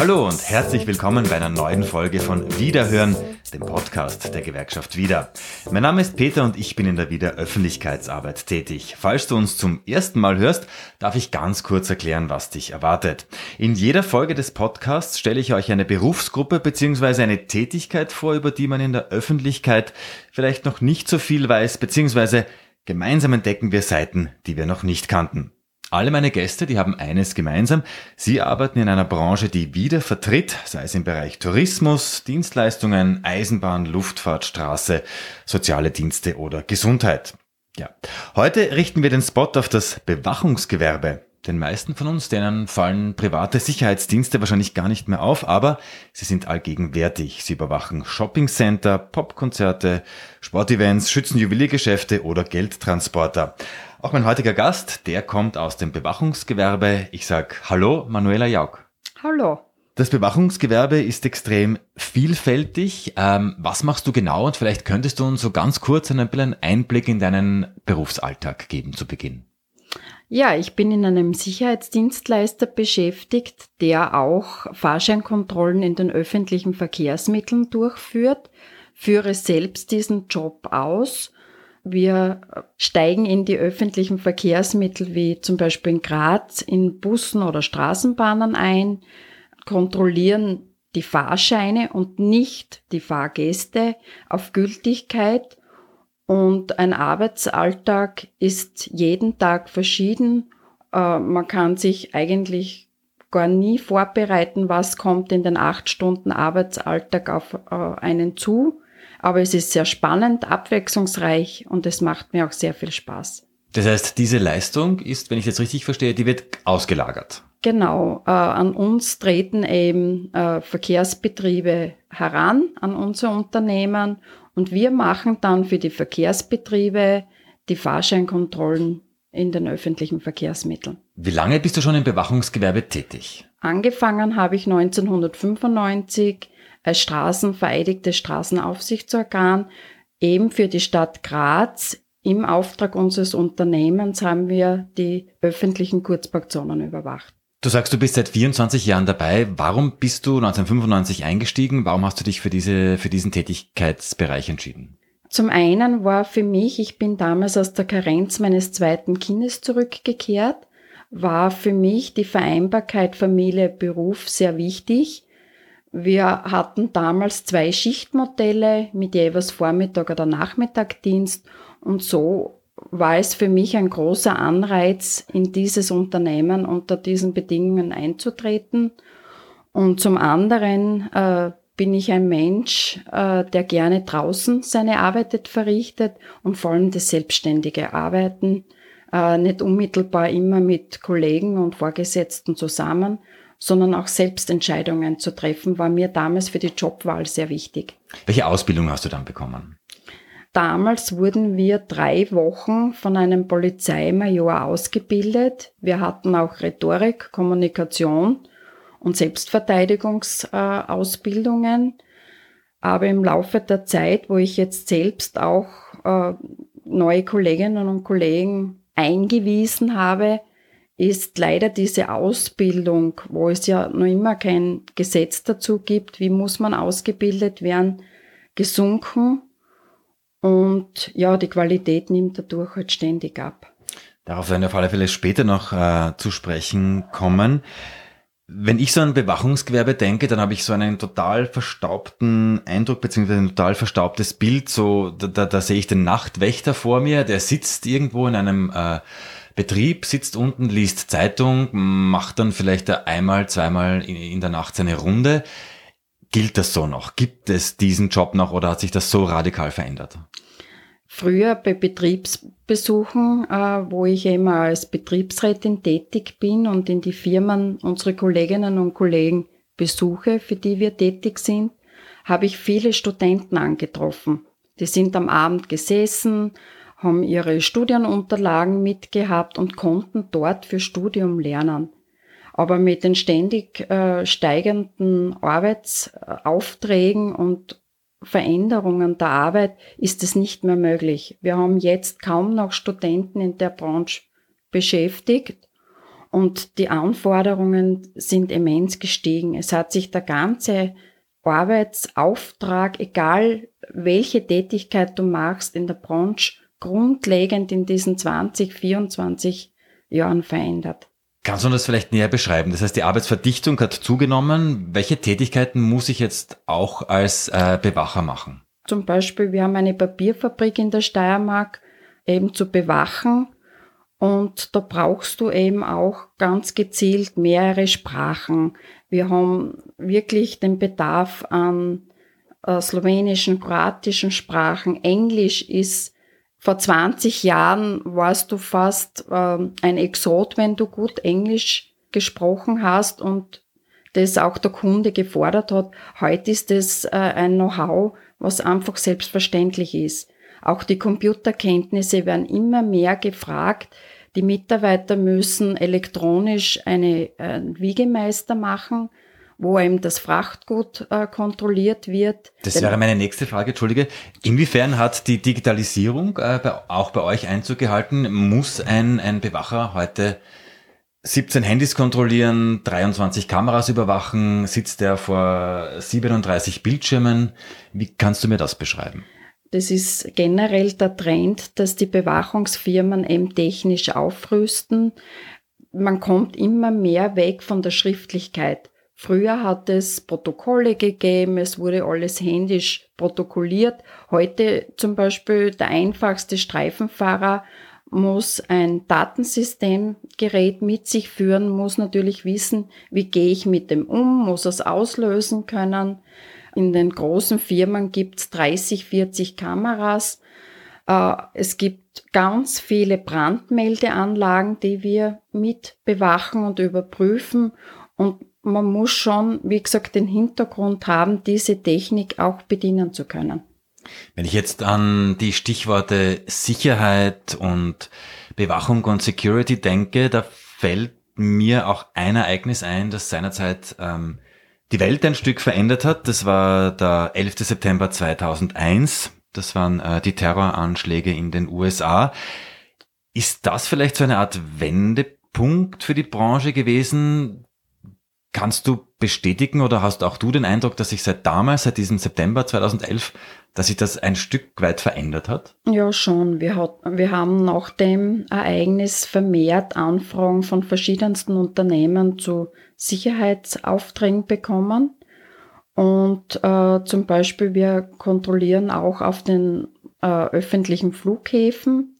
Hallo und herzlich willkommen bei einer neuen Folge von Wiederhören, dem Podcast der Gewerkschaft Wieder. Mein Name ist Peter und ich bin in der Wieder Öffentlichkeitsarbeit tätig. Falls du uns zum ersten Mal hörst, darf ich ganz kurz erklären, was dich erwartet. In jeder Folge des Podcasts stelle ich euch eine Berufsgruppe bzw. eine Tätigkeit vor, über die man in der Öffentlichkeit vielleicht noch nicht so viel weiß, bzw. gemeinsam entdecken wir Seiten, die wir noch nicht kannten. Alle meine Gäste, die haben eines gemeinsam. Sie arbeiten in einer Branche, die wieder vertritt, sei es im Bereich Tourismus, Dienstleistungen, Eisenbahn, Luftfahrt, Straße, soziale Dienste oder Gesundheit. Ja. Heute richten wir den Spot auf das Bewachungsgewerbe. Den meisten von uns, denen fallen private Sicherheitsdienste wahrscheinlich gar nicht mehr auf, aber sie sind allgegenwärtig. Sie überwachen Shoppingcenter, Popkonzerte, Sportevents, schützen Juweliergeschäfte oder Geldtransporter. Auch mein heutiger Gast, der kommt aus dem Bewachungsgewerbe. Ich sag Hallo, Manuela Jaug. Hallo. Das Bewachungsgewerbe ist extrem vielfältig. Ähm, was machst du genau? Und vielleicht könntest du uns so ganz kurz einen, einen Einblick in deinen Berufsalltag geben zu Beginn. Ja, ich bin in einem Sicherheitsdienstleister beschäftigt, der auch Fahrscheinkontrollen in den öffentlichen Verkehrsmitteln durchführt, führe selbst diesen Job aus wir steigen in die öffentlichen Verkehrsmittel wie zum Beispiel in Graz in Bussen oder Straßenbahnen ein, kontrollieren die Fahrscheine und nicht die Fahrgäste auf Gültigkeit. Und ein Arbeitsalltag ist jeden Tag verschieden. Äh, man kann sich eigentlich gar nie vorbereiten, was kommt in den acht Stunden Arbeitsalltag auf äh, einen zu. Aber es ist sehr spannend, abwechslungsreich und es macht mir auch sehr viel Spaß. Das heißt, diese Leistung ist, wenn ich jetzt richtig verstehe, die wird ausgelagert. Genau, äh, an uns treten eben äh, Verkehrsbetriebe heran, an unser Unternehmen und wir machen dann für die Verkehrsbetriebe die Fahrscheinkontrollen in den öffentlichen Verkehrsmitteln. Wie lange bist du schon im Bewachungsgewerbe tätig? Angefangen habe ich 1995 als straßenvereidigtes Straßenaufsichtsorgan eben für die Stadt Graz im Auftrag unseres Unternehmens haben wir die öffentlichen Kurzparkzonen überwacht. Du sagst, du bist seit 24 Jahren dabei. Warum bist du 1995 eingestiegen? Warum hast du dich für, diese, für diesen Tätigkeitsbereich entschieden? Zum einen war für mich, ich bin damals aus der Karenz meines zweiten Kindes zurückgekehrt, war für mich die Vereinbarkeit Familie, Beruf sehr wichtig. Wir hatten damals zwei Schichtmodelle mit jeweils Vormittag- oder Nachmittagdienst und so war es für mich ein großer Anreiz, in dieses Unternehmen unter diesen Bedingungen einzutreten. Und zum anderen äh, bin ich ein Mensch, äh, der gerne draußen seine Arbeit verrichtet und vor allem das selbstständige Arbeiten, äh, nicht unmittelbar immer mit Kollegen und Vorgesetzten zusammen, sondern auch selbst Entscheidungen zu treffen, war mir damals für die Jobwahl sehr wichtig. Welche Ausbildung hast du dann bekommen? Damals wurden wir drei Wochen von einem Polizeimajor ausgebildet. Wir hatten auch Rhetorik, Kommunikation und Selbstverteidigungsausbildungen. Aber im Laufe der Zeit, wo ich jetzt selbst auch äh, neue Kolleginnen und Kollegen eingewiesen habe, ist leider diese Ausbildung, wo es ja noch immer kein Gesetz dazu gibt, wie muss man ausgebildet werden, gesunken. Und ja, die Qualität nimmt dadurch halt ständig ab. Darauf werden wir auf alle Fälle später noch äh, zu sprechen kommen. Wenn ich so an Bewachungsgewerbe denke, dann habe ich so einen total verstaubten Eindruck, beziehungsweise ein total verstaubtes Bild. So, da, da, da sehe ich den Nachtwächter vor mir, der sitzt irgendwo in einem äh, Betrieb, sitzt unten, liest Zeitung, macht dann vielleicht einmal, zweimal in, der Nacht seine Runde. Gilt das so noch? Gibt es diesen Job noch oder hat sich das so radikal verändert? Früher bei Betriebsbesuchen, äh, wo ich immer als Betriebsrätin tätig bin und in die Firmen unsere Kolleginnen und Kollegen besuche, für die wir tätig sind, habe ich viele Studenten angetroffen. Die sind am Abend gesessen, haben ihre Studienunterlagen mitgehabt und konnten dort für Studium lernen. Aber mit den ständig äh, steigenden Arbeitsaufträgen und Veränderungen der Arbeit ist es nicht mehr möglich. Wir haben jetzt kaum noch Studenten in der Branche beschäftigt und die Anforderungen sind immens gestiegen. Es hat sich der ganze Arbeitsauftrag, egal welche Tätigkeit du machst in der Branche, grundlegend in diesen 20, 24 Jahren verändert. Kannst du das vielleicht näher beschreiben? Das heißt, die Arbeitsverdichtung hat zugenommen. Welche Tätigkeiten muss ich jetzt auch als äh, Bewacher machen? Zum Beispiel, wir haben eine Papierfabrik in der Steiermark eben zu bewachen. Und da brauchst du eben auch ganz gezielt mehrere Sprachen. Wir haben wirklich den Bedarf an äh, slowenischen, kroatischen Sprachen. Englisch ist vor 20 Jahren warst du fast äh, ein Exot, wenn du gut Englisch gesprochen hast und das auch der Kunde gefordert hat. Heute ist es äh, ein Know-how, was einfach selbstverständlich ist. Auch die Computerkenntnisse werden immer mehr gefragt. Die Mitarbeiter müssen elektronisch eine, einen äh, Wiegemeister machen, wo eben das Frachtgut äh, kontrolliert wird. Das wäre meine nächste Frage, Entschuldige. Inwiefern hat die Digitalisierung äh, bei, auch bei euch Einzug gehalten? Muss ein, ein Bewacher heute 17 Handys kontrollieren, 23 Kameras überwachen, sitzt er vor 37 Bildschirmen? Wie kannst du mir das beschreiben? Das ist generell der Trend, dass die Bewachungsfirmen eben technisch aufrüsten. Man kommt immer mehr weg von der Schriftlichkeit. Früher hat es Protokolle gegeben, es wurde alles händisch protokolliert. Heute zum Beispiel der einfachste Streifenfahrer muss ein Datensystemgerät mit sich führen, muss natürlich wissen, wie gehe ich mit dem um, muss es auslösen können. In den großen Firmen gibt es 30, 40 Kameras. Äh, es gibt ganz viele Brandmeldeanlagen, die wir mit bewachen und überprüfen. Und man muss schon, wie gesagt, den Hintergrund haben, diese Technik auch bedienen zu können. Wenn ich jetzt an die Stichworte Sicherheit und Bewachung und Security denke, da fällt mir auch ein Ereignis ein, das seinerzeit ähm, die Welt ein Stück verändert hat. Das war der 11. September 2001. Das waren äh, die Terroranschläge in den USA. Ist das vielleicht so eine Art Wendepunkt für die Branche gewesen? Kannst du bestätigen oder hast auch du den Eindruck, dass sich seit damals, seit diesem September 2011, dass sich das ein Stück weit verändert hat? Ja, schon. Wir, hat, wir haben nach dem Ereignis vermehrt Anfragen von verschiedensten Unternehmen zu Sicherheitsaufträgen bekommen. Und äh, zum Beispiel, wir kontrollieren auch auf den äh, öffentlichen Flughäfen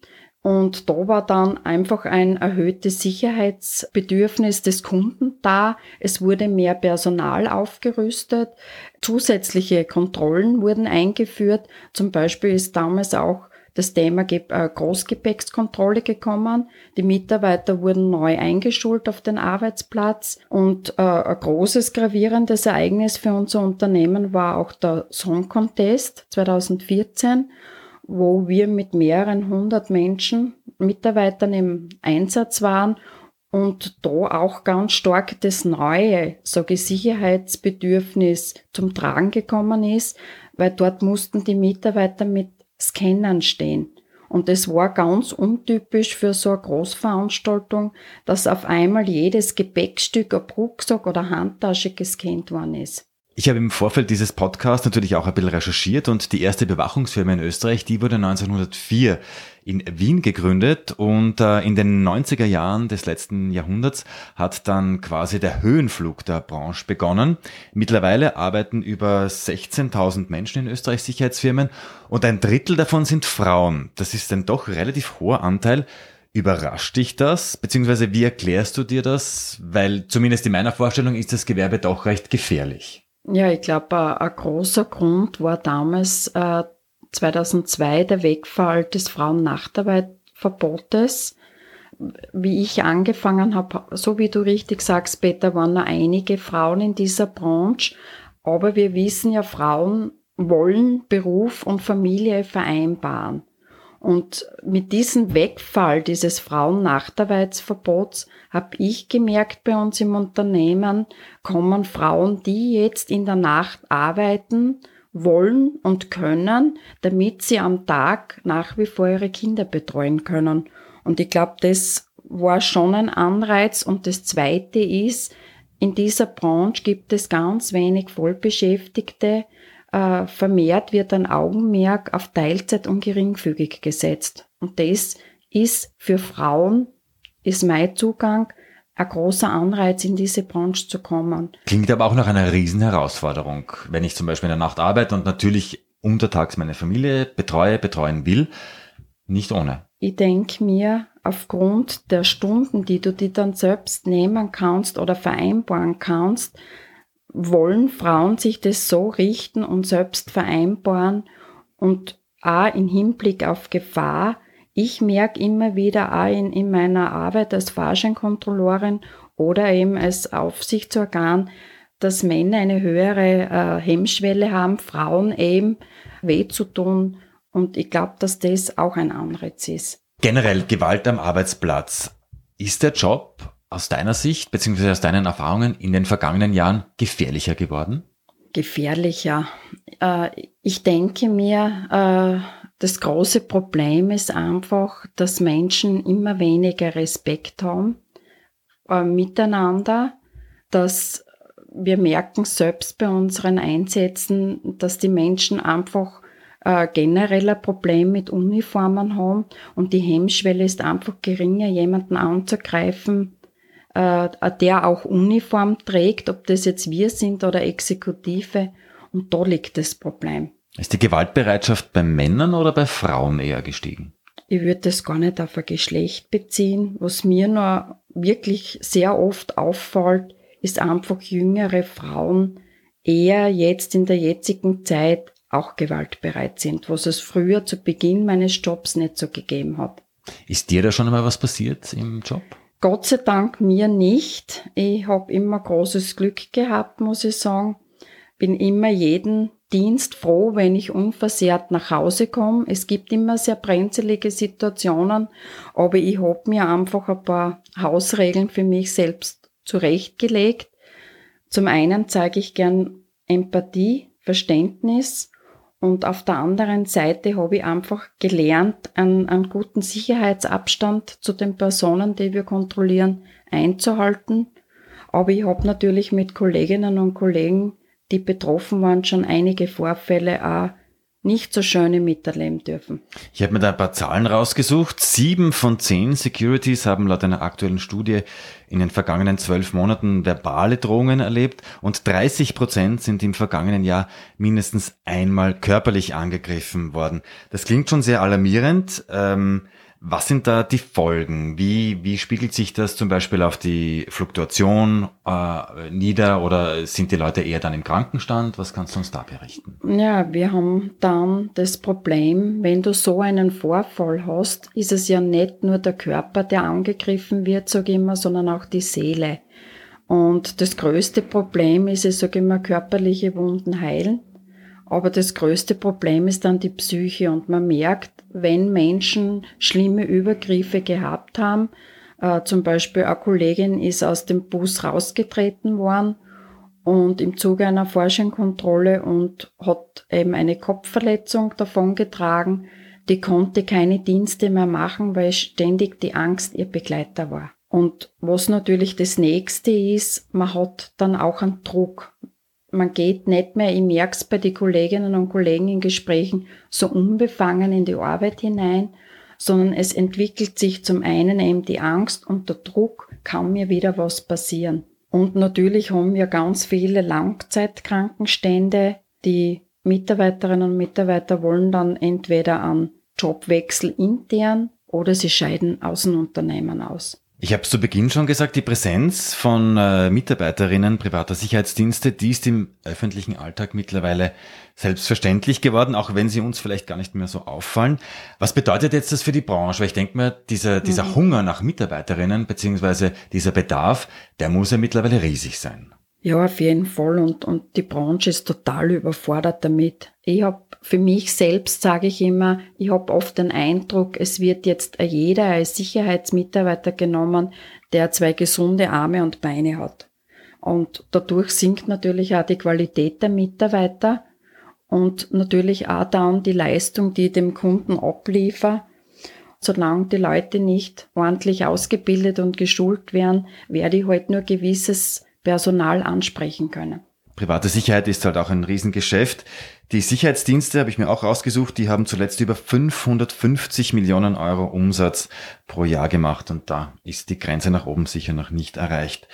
und da war dann einfach ein erhöhtes Sicherheitsbedürfnis des Kunden da. Es wurde mehr Personal aufgerüstet. Zusätzliche Kontrollen wurden eingeführt. Zum Beispiel ist damals auch das Thema äh, Großgepäckskontrolle gekommen. Die Mitarbeiter wurden neu eingeschult auf den Arbeitsplatz und äh, ein großes gravierendes Ereignis für unser Unternehmen war auch der Song Contest 2014 wo wir mit mehreren hundert Menschen, Mitarbeitern im Einsatz waren und da auch ganz stark das neue, sage ich, Sicherheitsbedürfnis zum Tragen gekommen ist, weil dort mussten die Mitarbeiter mit Scannern stehen. Und es war ganz untypisch für so eine Großveranstaltung, dass auf einmal jedes Gepäckstück, ein Rucksack oder Handtasche gescannt worden ist. Ich habe im Vorfeld dieses Podcasts natürlich auch ein bisschen recherchiert und die erste Bewachungsfirma in Österreich, die wurde 1904 in Wien gegründet und äh, in den 90er Jahren des letzten Jahrhunderts hat dann quasi der Höhenflug der Branche begonnen. Mittlerweile arbeiten über 16.000 Menschen in Österreich Sicherheitsfirmen und ein Drittel davon sind Frauen. Das ist ein doch relativ hoher Anteil. Überrascht dich das? Beziehungsweise wie erklärst du dir das? Weil zumindest in meiner Vorstellung ist das Gewerbe doch recht gefährlich. Ja, ich glaube, ein großer Grund war damals äh, 2002 der Wegfall des Frauennachtarbeitverbotes. Wie ich angefangen habe, so wie du richtig sagst, Peter, waren noch einige Frauen in dieser Branche. Aber wir wissen ja, Frauen wollen Beruf und Familie vereinbaren. Und mit diesem Wegfall dieses Frauennachtarbeitsverbots habe ich gemerkt bei uns im Unternehmen, kommen Frauen, die jetzt in der Nacht arbeiten, wollen und können, damit sie am Tag nach wie vor ihre Kinder betreuen können. Und ich glaube, das war schon ein Anreiz. Und das Zweite ist, in dieser Branche gibt es ganz wenig Vollbeschäftigte. Äh, vermehrt wird ein Augenmerk auf Teilzeit und geringfügig gesetzt. Und das ist für Frauen, ist mein Zugang, ein großer Anreiz, in diese Branche zu kommen. Klingt aber auch nach einer Riesenherausforderung. Wenn ich zum Beispiel in der Nacht arbeite und natürlich untertags meine Familie betreue, betreuen will, nicht ohne. Ich denke mir, aufgrund der Stunden, die du dir dann selbst nehmen kannst oder vereinbaren kannst, wollen Frauen sich das so richten und selbst vereinbaren und auch im Hinblick auf Gefahr. Ich merke immer wieder auch in, in meiner Arbeit als Fahrscheinkontrollorin oder eben als Aufsichtsorgan, dass Männer eine höhere äh, Hemmschwelle haben, Frauen eben weh zu tun. Und ich glaube, dass das auch ein Anreiz ist. Generell Gewalt am Arbeitsplatz. Ist der Job aus deiner Sicht beziehungsweise aus deinen Erfahrungen in den vergangenen Jahren gefährlicher geworden? Gefährlicher. Äh, ich denke mir, äh, das große Problem ist einfach, dass Menschen immer weniger Respekt haben äh, miteinander, dass wir merken selbst bei unseren Einsätzen, dass die Menschen einfach äh, generell ein Problem mit Uniformen haben und die Hemmschwelle ist einfach geringer, jemanden anzugreifen, äh, der auch Uniform trägt, ob das jetzt wir sind oder Exekutive. Und da liegt das Problem. Ist die Gewaltbereitschaft bei Männern oder bei Frauen eher gestiegen? Ich würde das gar nicht auf ein Geschlecht beziehen. Was mir nur wirklich sehr oft auffällt, ist einfach jüngere Frauen eher jetzt in der jetzigen Zeit auch gewaltbereit sind, was es früher zu Beginn meines Jobs nicht so gegeben hat. Ist dir da schon einmal was passiert im Job? Gott sei Dank mir nicht. Ich habe immer großes Glück gehabt, muss ich sagen. Bin immer jeden Dienst froh, wenn ich unversehrt nach Hause komme. Es gibt immer sehr brenzlige Situationen, aber ich habe mir einfach ein paar Hausregeln für mich selbst zurechtgelegt. Zum einen zeige ich gern Empathie, Verständnis und auf der anderen Seite habe ich einfach gelernt, einen, einen guten Sicherheitsabstand zu den Personen, die wir kontrollieren, einzuhalten. Aber ich habe natürlich mit Kolleginnen und Kollegen, die betroffen waren, schon einige Vorfälle auch nicht so schöne miterleben dürfen. Ich habe mir da ein paar Zahlen rausgesucht. Sieben von zehn Securities haben laut einer aktuellen Studie in den vergangenen zwölf Monaten verbale Drohungen erlebt und 30 Prozent sind im vergangenen Jahr mindestens einmal körperlich angegriffen worden. Das klingt schon sehr alarmierend. Ähm, was sind da die Folgen? Wie, wie spiegelt sich das zum Beispiel auf die Fluktuation äh, nieder oder sind die Leute eher dann im Krankenstand? Was kannst du uns da berichten? Ja, wir haben dann das Problem, wenn du so einen Vorfall hast, ist es ja nicht nur der Körper, der angegriffen wird, sage ich immer, sondern auch die Seele. Und das größte Problem ist, ich sage immer, körperliche Wunden heilen. Aber das größte Problem ist dann die Psyche und man merkt, wenn Menschen schlimme Übergriffe gehabt haben, äh, zum Beispiel eine Kollegin ist aus dem Bus rausgetreten worden und im Zuge einer Forschungskontrolle und hat eben eine Kopfverletzung davongetragen. Die konnte keine Dienste mehr machen, weil ständig die Angst ihr Begleiter war. Und was natürlich das nächste ist, man hat dann auch einen Druck man geht nicht mehr, ich merke es bei den Kolleginnen und Kollegen in Gesprächen, so unbefangen in die Arbeit hinein, sondern es entwickelt sich zum einen eben die Angst und der Druck, kann mir wieder was passieren. Und natürlich haben wir ganz viele Langzeitkrankenstände. Die Mitarbeiterinnen und Mitarbeiter wollen dann entweder an Jobwechsel intern oder sie scheiden aus dem Unternehmen aus. Ich habe zu Beginn schon gesagt, die Präsenz von äh, Mitarbeiterinnen privater Sicherheitsdienste, die ist im öffentlichen Alltag mittlerweile selbstverständlich geworden, auch wenn sie uns vielleicht gar nicht mehr so auffallen. Was bedeutet jetzt das für die Branche? Weil ich denke mir, dieser, dieser mhm. Hunger nach Mitarbeiterinnen beziehungsweise dieser Bedarf, der muss ja mittlerweile riesig sein. Ja, auf jeden Fall. Und, und die Branche ist total überfordert damit. Ich habe für mich selbst, sage ich immer, ich habe oft den Eindruck, es wird jetzt jeder als Sicherheitsmitarbeiter genommen, der zwei gesunde Arme und Beine hat. Und dadurch sinkt natürlich auch die Qualität der Mitarbeiter und natürlich auch dann die Leistung, die ich dem Kunden abliefer. solange die Leute nicht ordentlich ausgebildet und geschult werden, werde ich halt nur gewisses Personal ansprechen können. Private Sicherheit ist halt auch ein Riesengeschäft. Die Sicherheitsdienste habe ich mir auch rausgesucht, die haben zuletzt über 550 Millionen Euro Umsatz pro Jahr gemacht und da ist die Grenze nach oben sicher noch nicht erreicht.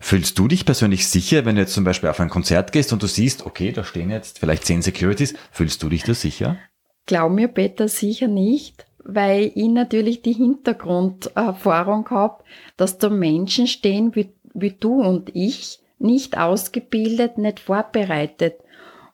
Fühlst du dich persönlich sicher, wenn du jetzt zum Beispiel auf ein Konzert gehst und du siehst, okay, da stehen jetzt vielleicht zehn Securities, fühlst du dich da sicher? Glaub mir, Peter, sicher nicht weil ich natürlich die Hintergrunderfahrung habe, dass da Menschen stehen wie, wie du und ich, nicht ausgebildet, nicht vorbereitet.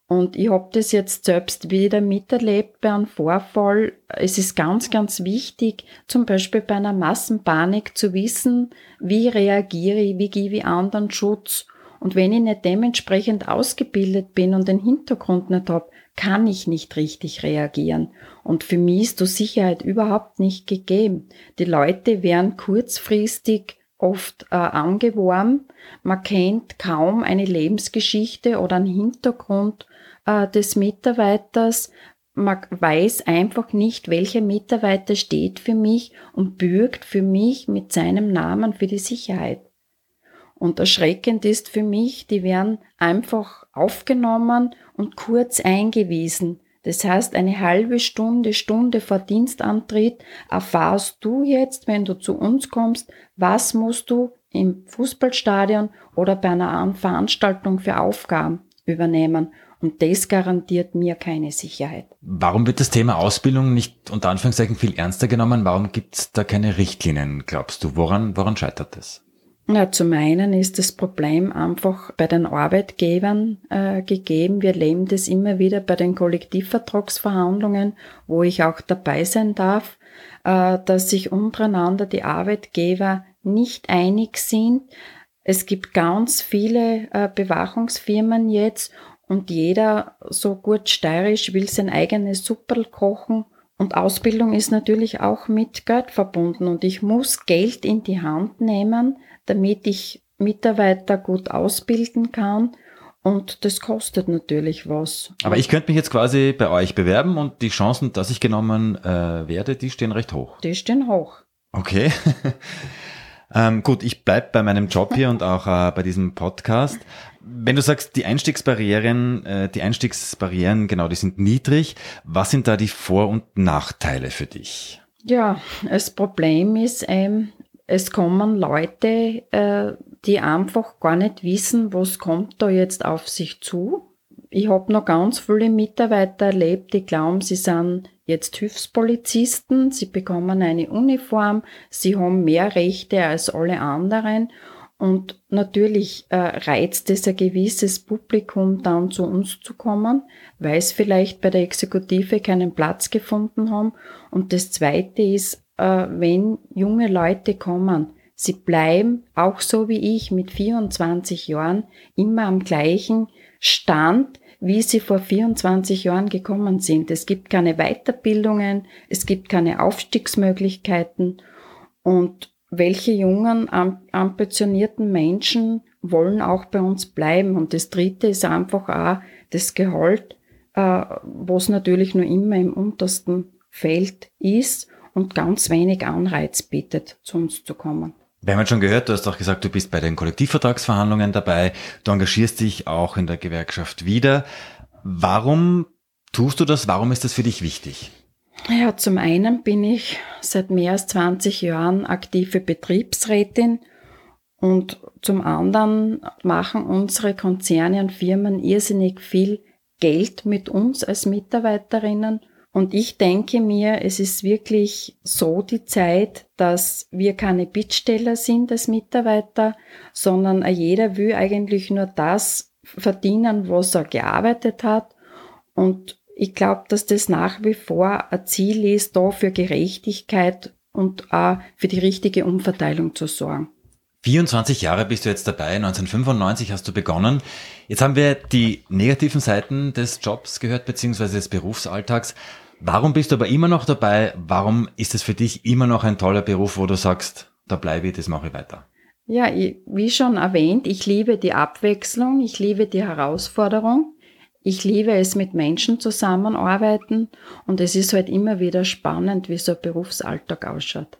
Und ich habe das jetzt selbst wieder miterlebt bei einem Vorfall. Es ist ganz, ganz wichtig, zum Beispiel bei einer Massenpanik zu wissen, wie reagiere ich, wie gebe ich anderen Schutz. Und wenn ich nicht dementsprechend ausgebildet bin und den Hintergrund nicht habe, kann ich nicht richtig reagieren. Und für mich ist die Sicherheit überhaupt nicht gegeben. Die Leute werden kurzfristig oft äh, angeworben. Man kennt kaum eine Lebensgeschichte oder einen Hintergrund äh, des Mitarbeiters. Man weiß einfach nicht, welcher Mitarbeiter steht für mich und bürgt für mich mit seinem Namen für die Sicherheit. Und erschreckend ist für mich, die werden einfach aufgenommen und kurz eingewiesen. Das heißt, eine halbe Stunde, Stunde vor Dienstantritt erfahrst du jetzt, wenn du zu uns kommst, was musst du im Fußballstadion oder bei einer Veranstaltung für Aufgaben übernehmen. Und das garantiert mir keine Sicherheit. Warum wird das Thema Ausbildung nicht unter Anführungszeichen viel ernster genommen? Warum gibt es da keine Richtlinien, glaubst du? Woran, woran scheitert das? Ja, zum einen ist das Problem einfach bei den Arbeitgebern äh, gegeben. Wir leben das immer wieder bei den Kollektivvertragsverhandlungen, wo ich auch dabei sein darf, äh, dass sich untereinander die Arbeitgeber nicht einig sind. Es gibt ganz viele äh, Bewachungsfirmen jetzt und jeder, so gut steirisch, will sein eigenes Supperl kochen. Und Ausbildung ist natürlich auch mit Geld verbunden und ich muss Geld in die Hand nehmen, damit ich Mitarbeiter gut ausbilden kann. Und das kostet natürlich was. Aber ich könnte mich jetzt quasi bei euch bewerben und die Chancen, dass ich genommen äh, werde, die stehen recht hoch. Die stehen hoch. Okay. ähm, gut, ich bleib bei meinem Job hier und auch äh, bei diesem Podcast. Wenn du sagst, die Einstiegsbarrieren, äh, die Einstiegsbarrieren, genau, die sind niedrig. Was sind da die Vor- und Nachteile für dich? Ja, das Problem ist, ähm, es kommen Leute, äh, die einfach gar nicht wissen, was kommt da jetzt auf sich zu. Ich habe noch ganz viele Mitarbeiter erlebt, die glauben, sie sind jetzt Hilfspolizisten, sie bekommen eine Uniform, sie haben mehr Rechte als alle anderen und natürlich äh, reizt es ein gewisses Publikum dann zu uns zu kommen, weil es vielleicht bei der Exekutive keinen Platz gefunden haben. Und das Zweite ist, wenn junge Leute kommen, sie bleiben auch so wie ich mit 24 Jahren immer am gleichen Stand, wie sie vor 24 Jahren gekommen sind. Es gibt keine Weiterbildungen, es gibt keine Aufstiegsmöglichkeiten und welche jungen, ambitionierten Menschen wollen auch bei uns bleiben. Und das Dritte ist einfach auch das Gehalt, äh, was natürlich nur immer im untersten Feld ist und ganz wenig Anreiz bietet, zu uns zu kommen. Wir haben jetzt schon gehört, du hast auch gesagt, du bist bei den Kollektivvertragsverhandlungen dabei, du engagierst dich auch in der Gewerkschaft wieder. Warum tust du das? Warum ist das für dich wichtig? Ja, zum einen bin ich seit mehr als 20 Jahren aktive Betriebsrätin und zum anderen machen unsere Konzerne und Firmen irrsinnig viel Geld mit uns als Mitarbeiterinnen und ich denke mir, es ist wirklich so die Zeit, dass wir keine Bittsteller sind als Mitarbeiter, sondern jeder will eigentlich nur das verdienen, was er gearbeitet hat. Und ich glaube, dass das nach wie vor ein Ziel ist, da für Gerechtigkeit und auch für die richtige Umverteilung zu sorgen. 24 Jahre bist du jetzt dabei, 1995 hast du begonnen. Jetzt haben wir die negativen Seiten des Jobs gehört, beziehungsweise des Berufsalltags. Warum bist du aber immer noch dabei? Warum ist es für dich immer noch ein toller Beruf, wo du sagst, da bleibe ich, das mache ich weiter? Ja, wie schon erwähnt, ich liebe die Abwechslung, ich liebe die Herausforderung. Ich liebe es, mit Menschen zusammenarbeiten und es ist halt immer wieder spannend, wie so ein Berufsalltag ausschaut.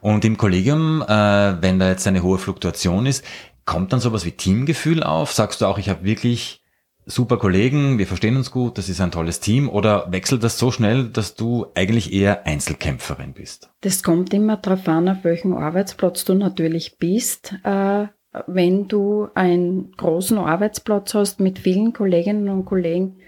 Und im Kollegium, äh, wenn da jetzt eine hohe Fluktuation ist, kommt dann sowas wie Teamgefühl auf? Sagst du auch, ich habe wirklich super Kollegen, wir verstehen uns gut, das ist ein tolles Team oder wechselt das so schnell, dass du eigentlich eher Einzelkämpferin bist? Das kommt immer darauf an, auf welchem Arbeitsplatz du natürlich bist. Äh, wenn du einen großen Arbeitsplatz hast mit vielen Kolleginnen und Kollegen,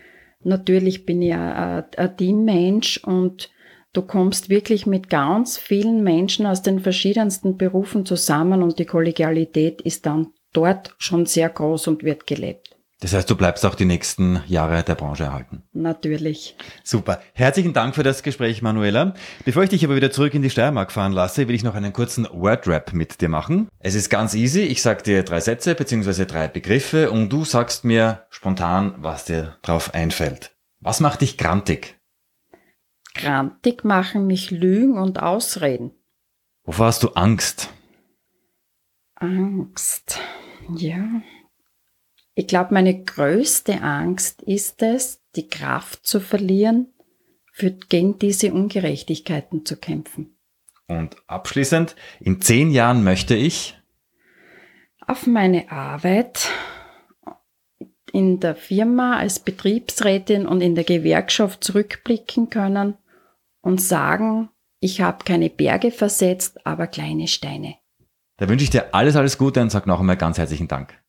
natürlich bin ich ein, ein Teammensch und du kommst wirklich mit ganz vielen Menschen aus den verschiedensten Berufen zusammen und die Kollegialität ist dann dort schon sehr groß und wird gelebt. Das heißt, du bleibst auch die nächsten Jahre der Branche erhalten. Natürlich. Super. Herzlichen Dank für das Gespräch, Manuela. Bevor ich dich aber wieder zurück in die Steiermark fahren lasse, will ich noch einen kurzen Wordrap mit dir machen. Es ist ganz easy. Ich sag dir drei Sätze bzw. drei Begriffe und du sagst mir spontan, was dir drauf einfällt. Was macht dich grantig? Grantig machen mich Lügen und Ausreden. Wovor hast du Angst? Angst. Ja, ich glaube, meine größte Angst ist es, die Kraft zu verlieren, für, gegen diese Ungerechtigkeiten zu kämpfen. Und abschließend, in zehn Jahren möchte ich auf meine Arbeit in der Firma als Betriebsrätin und in der Gewerkschaft zurückblicken können und sagen, ich habe keine Berge versetzt, aber kleine Steine. Da wünsche ich dir alles, alles Gute und sage noch einmal ganz herzlichen Dank.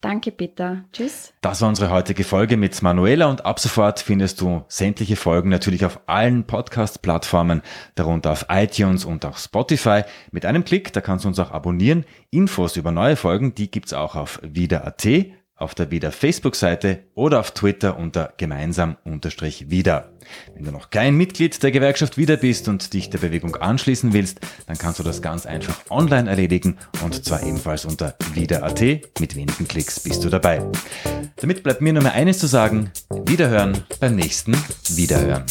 Danke, Peter. Tschüss. Das war unsere heutige Folge mit Manuela und ab sofort findest du sämtliche Folgen natürlich auf allen Podcast-Plattformen, darunter auf iTunes und auch Spotify. Mit einem Klick, da kannst du uns auch abonnieren. Infos über neue Folgen, die gibt's auch auf wieder.at auf der Wieder Facebook-Seite oder auf Twitter unter gemeinsam unterstrich wieder. Wenn du noch kein Mitglied der Gewerkschaft wieder bist und dich der Bewegung anschließen willst, dann kannst du das ganz einfach online erledigen und zwar ebenfalls unter wieder.at. Mit wenigen Klicks bist du dabei. Damit bleibt mir nur mehr eines zu sagen. Wiederhören beim nächsten Wiederhören.